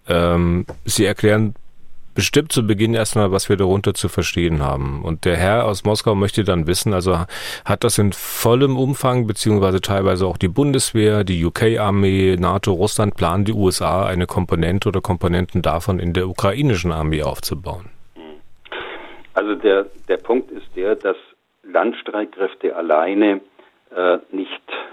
Ähm, Sie erklären bestimmt zu Beginn erstmal, was wir darunter zu verstehen haben. Und der Herr aus Moskau möchte dann wissen, also hat das in vollem Umfang, beziehungsweise teilweise auch die Bundeswehr, die UK-Armee, NATO, Russland, planen die USA eine Komponente oder Komponenten davon in der ukrainischen Armee aufzubauen? Also der, der Punkt ist der, dass Landstreitkräfte alleine äh, nicht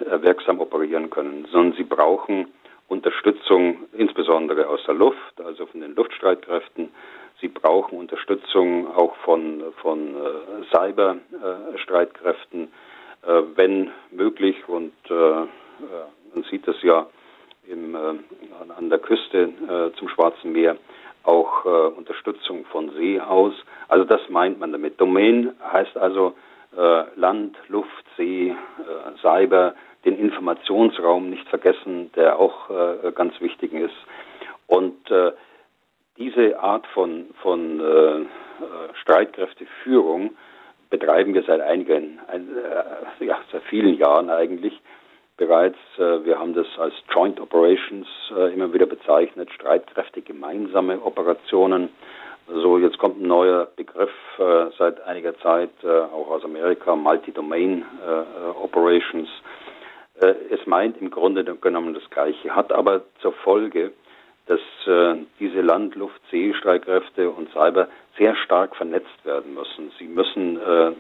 äh, wirksam operieren können, sondern sie brauchen Unterstützung insbesondere aus der Luft, also von den Luftstreitkräften. Sie brauchen Unterstützung auch von, von äh, Cyberstreitkräften, äh, wenn möglich. Und äh, äh man sieht das ja im, äh, an der Küste äh, zum Schwarzen Meer auch Unterstützung von See aus. Also das meint man damit. Domain heißt also Land, Luft, See, Cyber, den Informationsraum nicht vergessen, der auch äh, ganz wichtig ist. Und äh, diese Art von, von äh, Streitkräfteführung betreiben wir seit einigen, ein, äh, ja, seit vielen Jahren eigentlich bereits. Äh, wir haben das als Joint Operations äh, immer wieder bezeichnet, Streitkräfte gemeinsame Operationen. So, jetzt kommt ein neuer Begriff äh, seit einiger Zeit, äh, auch aus Amerika, Multi-Domain äh, Operations. Äh, es meint im Grunde genommen das Gleiche, hat aber zur Folge, dass äh, diese Land-, Luft-, See-Streitkräfte und Cyber sehr stark vernetzt werden müssen. Sie müssen äh, äh,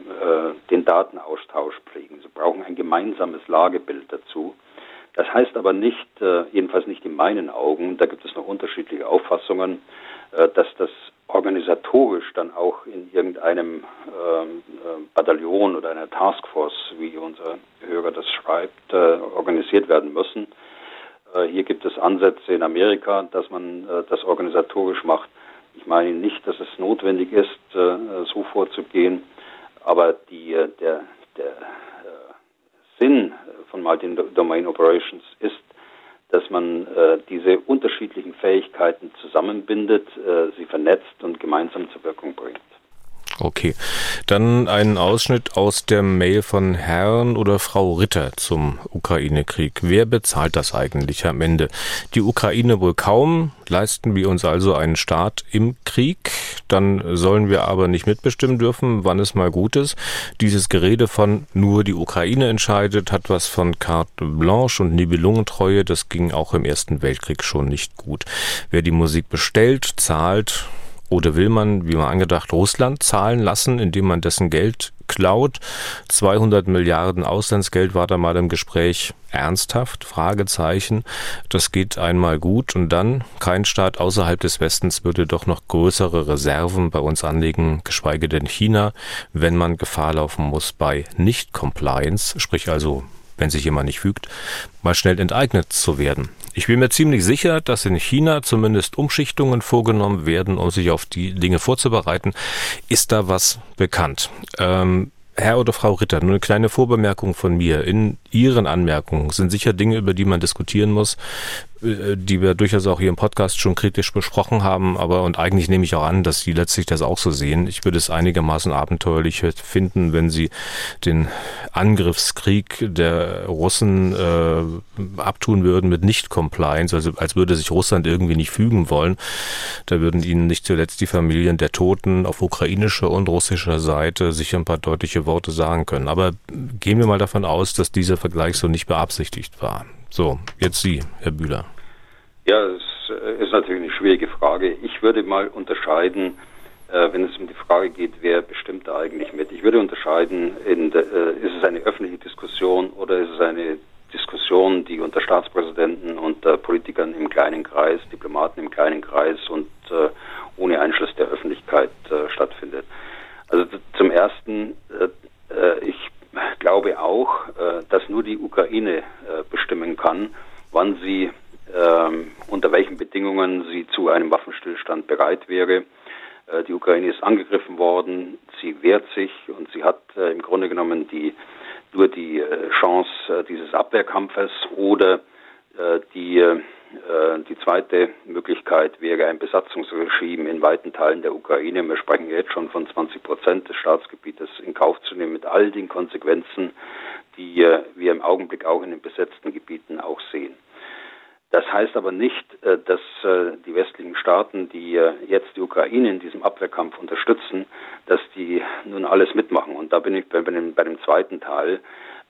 den Datenaustausch pflegen. Sie brauchen ein gemeinsames Lagebild dazu. Das heißt aber nicht, äh, jedenfalls nicht in meinen Augen, da gibt es noch unterschiedliche Auffassungen, äh, dass das organisatorisch dann auch in irgendeinem ähm, äh, Bataillon oder einer Taskforce, wie unser Hörer das schreibt, organisiert werden müssen. Äh, hier gibt es Ansätze in Amerika, dass man äh, das organisatorisch macht. Ich meine nicht, dass es notwendig ist, äh, so vorzugehen, aber die, der, der Sinn von Multi-Domain Operations ist, dass man diese unterschiedlichen Fähigkeiten zusammenbindet, sie vernetzt und gemeinsam zur Wirkung bringt. Okay, dann ein Ausschnitt aus der Mail von Herrn oder Frau Ritter zum Ukraine-Krieg. Wer bezahlt das eigentlich am Ende? Die Ukraine wohl kaum. Leisten wir uns also einen Staat im Krieg? Dann sollen wir aber nicht mitbestimmen dürfen, wann es mal gut ist. Dieses Gerede von nur die Ukraine entscheidet, hat was von Carte Blanche und Nibelungentreue. Das ging auch im Ersten Weltkrieg schon nicht gut. Wer die Musik bestellt, zahlt, oder will man, wie man angedacht, Russland zahlen lassen, indem man dessen Geld klaut? 200 Milliarden Auslandsgeld war da mal im Gespräch. Ernsthaft? Fragezeichen. Das geht einmal gut und dann kein Staat außerhalb des Westens würde doch noch größere Reserven bei uns anlegen, geschweige denn China, wenn man Gefahr laufen muss bei Nicht-Compliance, sprich also wenn sich jemand nicht fügt, mal schnell enteignet zu werden. Ich bin mir ziemlich sicher, dass in China zumindest Umschichtungen vorgenommen werden, um sich auf die Dinge vorzubereiten. Ist da was bekannt? Ähm, Herr oder Frau Ritter, nur eine kleine Vorbemerkung von mir. In Ihren Anmerkungen sind sicher Dinge, über die man diskutieren muss. Äh, die wir durchaus auch hier im Podcast schon kritisch besprochen haben, aber und eigentlich nehme ich auch an, dass Sie letztlich das auch so sehen. Ich würde es einigermaßen abenteuerlich finden, wenn Sie den Angriffskrieg der Russen äh, abtun würden mit Nicht-Compliance, also als würde sich Russland irgendwie nicht fügen wollen. Da würden Ihnen nicht zuletzt die Familien der Toten auf ukrainischer und russischer Seite sicher ein paar deutliche Worte sagen können. Aber gehen wir mal davon aus, dass dieser Vergleich so nicht beabsichtigt war. So, jetzt Sie, Herr Bühler. Ja, es äh, ist natürlich eine schwierige Frage. Ich würde mal unterscheiden, äh, wenn es um die Frage geht, wer bestimmt da eigentlich mit. Ich würde unterscheiden, der, äh, ist es eine öffentliche Diskussion oder ist es eine Diskussion, die unter Staatspräsidenten und Politikern im kleinen Kreis, Diplomaten im kleinen Kreis und ohne Einschluss der Öffentlichkeit stattfindet. Also zum Ersten, ich glaube auch, äh, dass nur die Ukraine äh, bestimmen kann, wann sie, ähm, unter welchen Bedingungen sie zu einem Waffenstillstand bereit wäre. Äh, die Ukraine ist angegriffen worden, sie wehrt sich und sie hat im Grunde genommen die, nur die Chance dieses Abwehrkampfes oder die die zweite Möglichkeit wäre ein Besatzungsregime in weiten Teilen der Ukraine. Wir sprechen jetzt schon von 20 Prozent des Staatsgebietes in Kauf zu nehmen mit all den Konsequenzen, die äh, wir im Augenblick auch in den besetzten Gebieten auch sehen. Das heißt aber nicht, äh, dass die westlichen Staaten, die jetzt die Ukraine in diesem Abwehrkampf unterstützen, dass die nun alles mitmachen. Und da bin ich bei dem, bei dem zweiten Teil.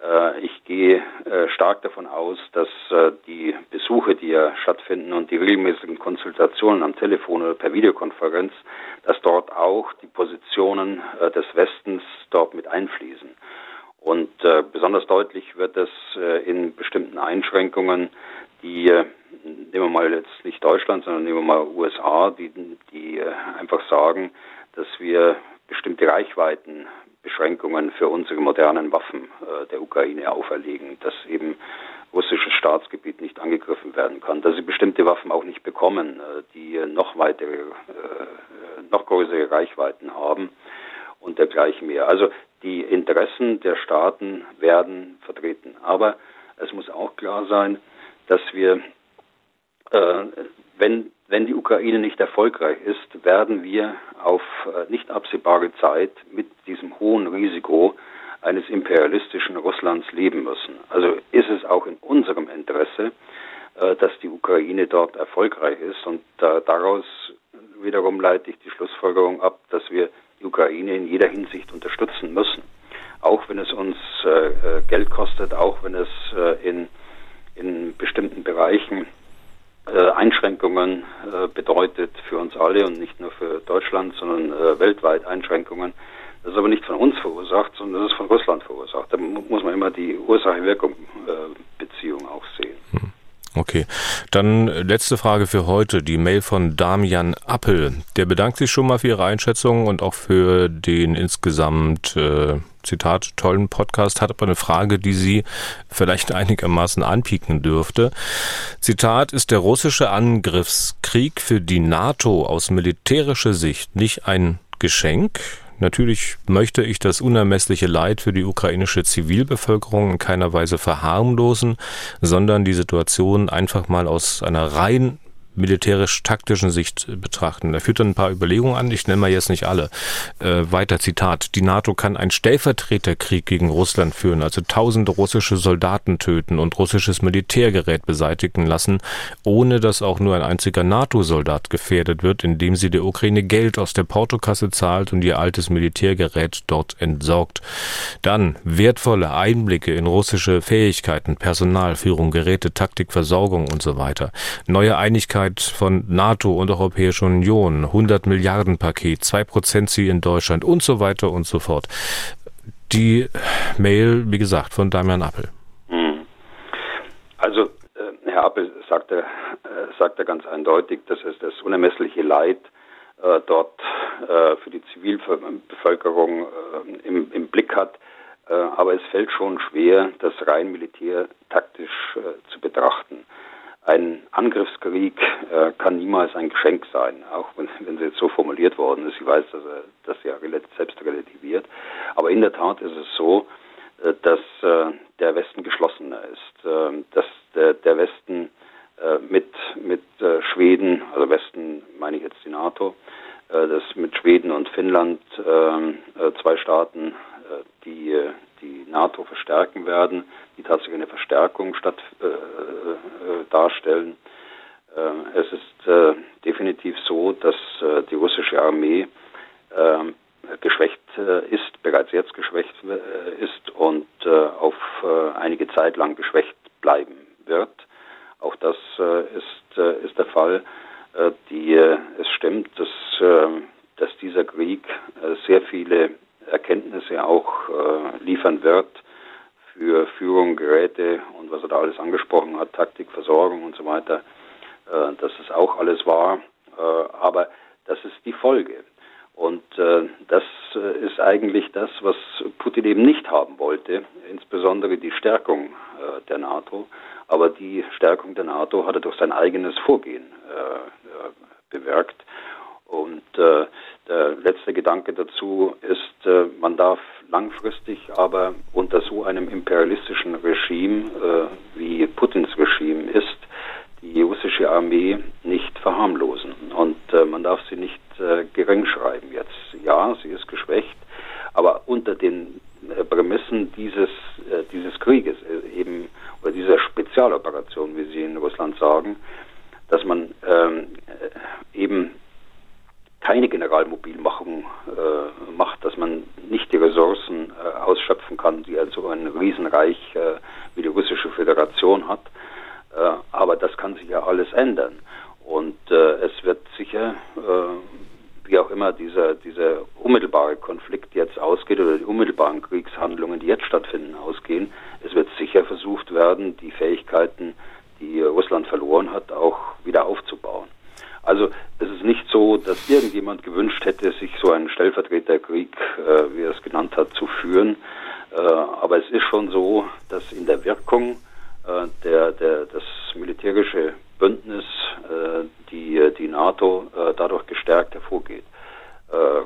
Äh, ich gehe äh, stark davon aus, dass äh, die Besuche, die ja stattfinden und die regelmäßigen Konsultationen am Telefon oder per Videokonferenz, dass dort auch die Positionen des Westens dort mit einfließen. Und besonders deutlich wird es in bestimmten Einschränkungen, die nehmen wir mal jetzt nicht Deutschland, sondern nehmen wir mal USA, die, die einfach sagen, dass wir bestimmte Reichweiten Beschränkungen für unsere modernen Waffen äh, der Ukraine auferlegen, dass eben russisches Staatsgebiet nicht angegriffen werden kann, dass sie bestimmte Waffen auch nicht bekommen, äh, die noch weitere, äh, noch größere Reichweiten haben und dergleichen mehr. Also die Interessen der Staaten werden vertreten. Aber es muss auch klar sein, dass wir, äh, wenn wenn die Ukraine nicht erfolgreich ist, werden wir auf äh, nicht absehbare Zeit mit diesem hohen Risiko eines imperialistischen Russlands leben müssen. Also ist es auch in unserem Interesse, äh, dass die Ukraine dort erfolgreich ist. Und daraus wiederum leite ich die Schlussfolgerung ab, dass wir die Ukraine in jeder Hinsicht unterstützen müssen. Auch wenn es uns äh, Geld kostet, auch wenn es in, in bestimmten Bereichen äh, Einschränkungen äh, bedeutet für uns alle und nicht nur für Deutschland, sondern äh, weltweit Einschränkungen. Das ist aber nicht von uns verursacht, sondern das ist von Russland verursacht. Da muss man immer die Ursache-Wirkung-Beziehung auch sehen. Hm. Okay, dann letzte Frage für heute, die Mail von Damian Appel. Der bedankt sich schon mal für Ihre Einschätzung und auch für den insgesamt, äh, Zitat, tollen Podcast, hat aber eine Frage, die Sie vielleicht [LAUGHS] einigermaßen anpieken dürfte. Zitat, ist der russische Angriffskrieg für die NATO aus militärischer Sicht nicht ein Geschenk? Natürlich möchte ich das unermessliche Leid für die ukrainische Zivilbevölkerung in keiner Weise verharmlosen, sondern die Situation einfach mal aus einer rein militärisch-taktischen Sicht betrachten. Er führt dann ein paar Überlegungen an, ich nenne mal jetzt nicht alle. Äh, weiter Zitat. Die NATO kann einen Stellvertreterkrieg gegen Russland führen, also tausende russische Soldaten töten und russisches Militärgerät beseitigen lassen, ohne dass auch nur ein einziger NATO-Soldat gefährdet wird, indem sie der Ukraine Geld aus der Portokasse zahlt und ihr altes Militärgerät dort entsorgt. Dann wertvolle Einblicke in russische Fähigkeiten, Personal, Führung, Geräte, Taktik, Versorgung und so weiter. Neue Einigkeit Einigkeit von NATO und Europäischer Union, 100 Milliarden Paket, 2 Prozent Ziel in Deutschland und so weiter und so fort. Die Mail, wie gesagt, von Damian Appel. Hm. Also, äh, Herr Appel sagte, äh, sagte ganz eindeutig, dass es das unermessliche Leid äh, dort äh, für die Zivilbevölkerung äh, im, im, Blick hat. Äh, aber es fällt schon schwer, das rein militärtaktisch zu betrachten ein Angriffskrieg äh, kann niemals ein Geschenk sein, auch wenn, [LAUGHS] wenn sie jetzt so formuliert worden ist. Ich weiß, dass er das ja selbst relativiert. Aber in der Tat ist es so, äh, dass äh, der Westen geschlossener ist, äh, dass der, der Westen äh, mit, mit äh, Schweden, also Westen meine ich jetzt die NATO, dass mit Schweden und Finnland zwei Staaten, die die NATO verstärken werden, die tatsächlich eine Verstärkung statt äh, äh, darstellen. Äh, es ist äh, definitiv so, dass äh, die russische Armee ähm, geschwächt äh, ist, bereits jetzt geschwächt ist und auf einige Zeit lang geschwächt bleiben wird. Auch das ist, ist der Fall. Die, es stimmt, dass, dass dieser Krieg sehr viele Erkenntnisse auch äh, liefern wird für Führung, Geräte und was er da alles angesprochen hat, Taktik, Versorgung und so weiter. Äh, das ist auch alles wahr, äh, aber das ist die Folge. Und äh, das äh, ist eigentlich das, was Putin eben nicht haben wollte, insbesondere die Stärkung äh, der NATO. Aber die Stärkung der NATO hat er durch sein eigenes Vorgehen bewirkt. Und äh, der letzte Gedanke dazu ist, äh, man darf langfristig aber unter so einem imperialistischen Regime, äh, wie Putins Regime ist, die russische Armee nicht verharmlosen. Und äh, man darf sie nicht äh, gering schreiben jetzt. Ja, sie ist geschwächt, aber unter den äh, Prämissen dieses, äh, dieses Krieges, eben, oder dieser Spezialoperation, wie sie in Russland sagen, dass man ähm, eben keine Generalmobilmachung äh, macht, dass man nicht die Ressourcen äh, ausschöpfen kann, die also ein Riesenreich äh, wie die russische Föderation hat. Äh, aber das kann sich ja alles ändern. Und äh, es wird sicher, äh, wie auch immer dieser, dieser unmittelbare Konflikt jetzt ausgeht oder die unmittelbaren Kriegshandlungen, die jetzt stattfinden, ausgehen, es wird sicher versucht werden, die Fähigkeiten, die Russland verloren hat, auch wieder aufzubauen. Also es ist nicht so, dass irgendjemand gewünscht hätte, sich so einen Stellvertreterkrieg, äh, wie er es genannt hat, zu führen. Äh, aber es ist schon so, dass in der Wirkung äh, der, der, das militärische Bündnis, äh, die, die NATO, äh, dadurch gestärkt hervorgeht. Äh,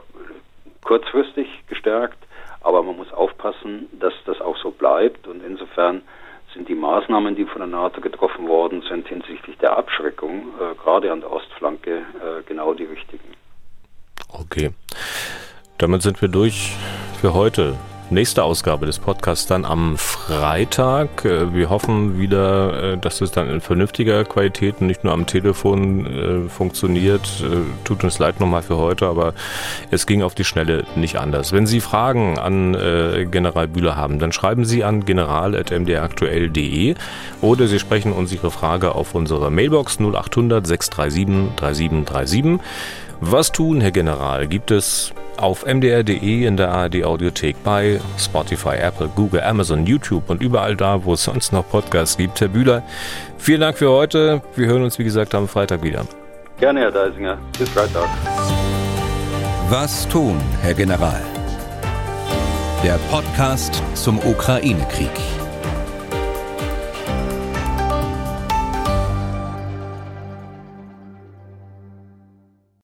kurzfristig gestärkt, aber man muss aufpassen, dass das auch so bleibt und insofern sind die Maßnahmen, die von der NATO getroffen worden sind hinsichtlich der Abschreckung, äh, gerade an der Ostflanke, äh, genau die richtigen. Okay. Damit sind wir durch für heute nächste Ausgabe des Podcasts dann am Freitag. Äh, wir hoffen wieder, äh, dass es dann in vernünftiger Qualität und nicht nur am Telefon äh, funktioniert. Tut uns leid nochmal für heute, aber es ging auf die Schnelle nicht anders. Wenn Sie Fragen an General Bühler haben, dann schreiben Sie an general.mdraktuell.de oder Sie sprechen uns Ihre Frage auf unsere Mailbox 0800 637 3737 Was tun, Herr General, gibt es auf mdr.de in der ARD Audiothek bei Spotify, Apple, Google, Amazon, YouTube und überall da, wo es sonst noch Podcasts gibt. Herr Bühler, vielen Dank für heute. Wir hören uns, wie gesagt, am Freitag wieder. Gerne, Herr Deisinger. Bis Freitag. Was tun, Herr General? Der Podcast zum Ukraine-Krieg.